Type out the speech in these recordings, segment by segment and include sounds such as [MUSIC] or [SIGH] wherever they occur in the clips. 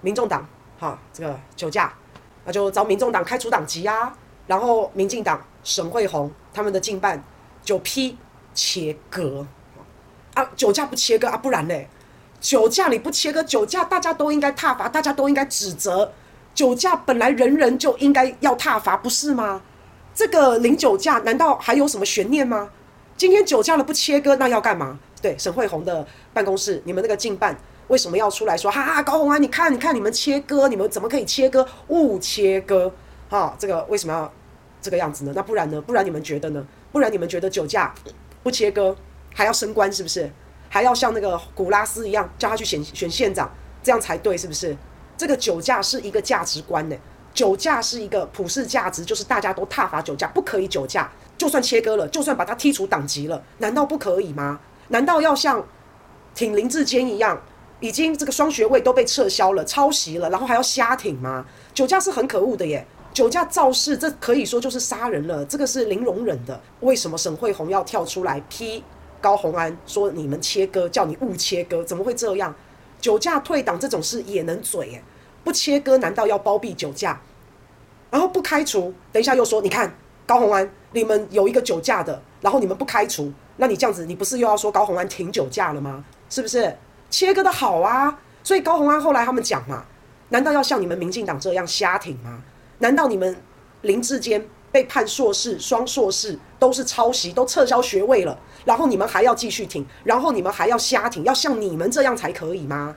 民众党哈这个酒驾，那就找民众党开除党籍啊。然后民进党沈惠虹他们的竞办就批切割啊，酒驾不切割啊，不然嘞，酒驾你不切割，酒驾大家都应该踏伐，大家都应该指责，酒驾本来人人就应该要踏伐，不是吗？这个零酒驾难道还有什么悬念吗？今天酒驾了不切割，那要干嘛？对，沈惠虹的办公室，你们那个竞办为什么要出来说？哈哈，高虹安，你看，你看，你们切割，你们怎么可以切割？勿切割，哈，这个为什么要？这个样子呢？那不然呢？不然你们觉得呢？不然你们觉得酒驾不切割还要升官是不是？还要像那个古拉斯一样叫他去选选县长，这样才对是不是？这个酒驾是一个价值观呢，酒驾是一个普世价值，就是大家都踏伐酒驾，不可以酒驾，就算切割了，就算把他踢出党籍了，难道不可以吗？难道要像 [LAUGHS] 挺林志坚一样，已经这个双学位都被撤销了，抄袭了，然后还要瞎挺吗？酒驾是很可恶的耶。酒驾肇事，这可以说就是杀人了，这个是零容忍的。为什么沈慧红要跳出来批高红安，说你们切割，叫你误切割，怎么会这样？酒驾退党这种事也能嘴耶？不切割难道要包庇酒驾？然后不开除，等一下又说，你看高红安，你们有一个酒驾的，然后你们不开除，那你这样子，你不是又要说高红安停酒驾了吗？是不是？切割的好啊，所以高虹安后来他们讲嘛，难道要像你们民进党这样瞎挺吗？难道你们林志坚被判硕士、双硕士都是抄袭，都撤销学位了，然后你们还要继续挺，然后你们还要瞎挺，要像你们这样才可以吗？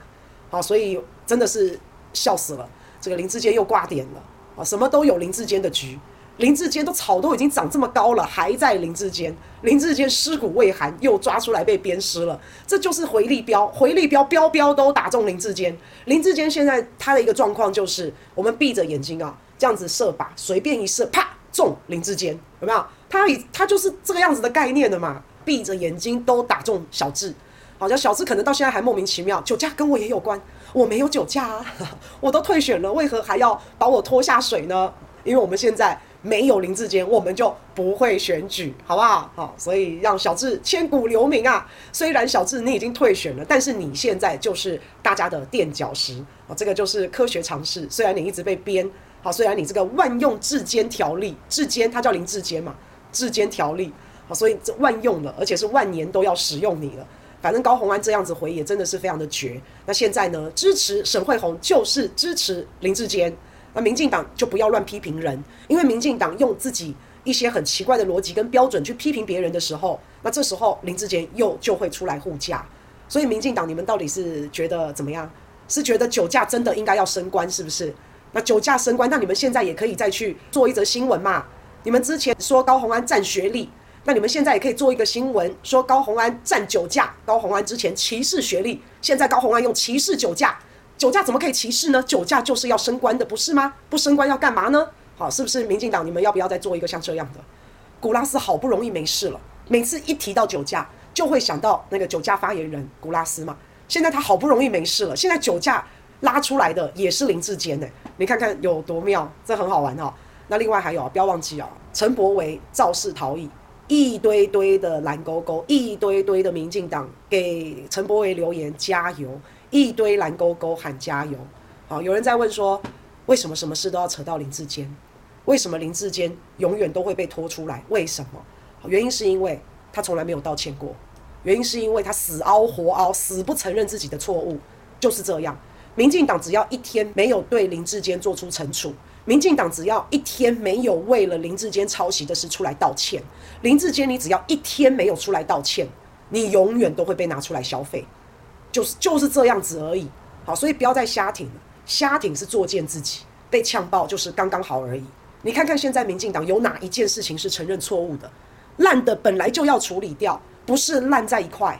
好，所以真的是笑死了。这个林志坚又挂点了啊，什么都有林志坚的局。林志坚都草都已经长这么高了，还在林志坚。林志坚尸骨未寒，又抓出来被鞭尸了。这就是回力镖，回力镖标标都打中林志坚。林志坚现在他的一个状况就是，我们闭着眼睛啊。这样子射靶，随便一射，啪中林志坚，有没有？他以他就是这个样子的概念的嘛，闭着眼睛都打中小智，好像小智可能到现在还莫名其妙，酒驾跟我也有关，我没有酒驾啊，我都退选了，为何还要把我拖下水呢？因为我们现在没有林志坚，我们就不会选举，好不好？好，所以让小智千古留名啊！虽然小智你已经退选了，但是你现在就是大家的垫脚石啊，这个就是科学常识。虽然你一直被编。好，虽然你这个万用志坚条例，志坚他叫林志坚嘛，志坚条例，好，所以这万用了，而且是万年都要使用你了。反正高虹安这样子回也真的是非常的绝。那现在呢，支持沈慧虹就是支持林志坚。那民进党就不要乱批评人，因为民进党用自己一些很奇怪的逻辑跟标准去批评别人的时候，那这时候林志坚又就会出来护驾。所以民进党你们到底是觉得怎么样？是觉得酒驾真的应该要升官，是不是？那酒驾升官，那你们现在也可以再去做一则新闻嘛？你们之前说高虹安占学历，那你们现在也可以做一个新闻，说高虹安占酒驾。高虹安之前歧视学历，现在高虹安用歧视酒驾，酒驾怎么可以歧视呢？酒驾就是要升官的，不是吗？不升官要干嘛呢？好，是不是民进党？你们要不要再做一个像这样的？古拉斯好不容易没事了，每次一提到酒驾，就会想到那个酒驾发言人古拉斯嘛。现在他好不容易没事了，现在酒驾。拉出来的也是林志坚呢，你看看有多妙，这很好玩哈。那另外还有啊，不要忘记啊，陈柏维肇事逃逸，一堆堆的蓝勾勾，一堆堆的民进党给陈柏维留言加油，一堆蓝勾勾喊加油。好，有人在问说，为什么什么事都要扯到林志坚？为什么林志坚永远都会被拖出来？为什么？原因是因为他从来没有道歉过，原因是因为他死凹活凹，死不承认自己的错误，就是这样。民进党只要一天没有对林志坚做出惩处，民进党只要一天没有为了林志坚抄袭的事出来道歉，林志坚你只要一天没有出来道歉，你永远都会被拿出来消费，就是就是这样子而已。好，所以不要再瞎挺了，瞎挺是作践自己，被呛爆就是刚刚好而已。你看看现在民进党有哪一件事情是承认错误的？烂的本来就要处理掉，不是烂在一块。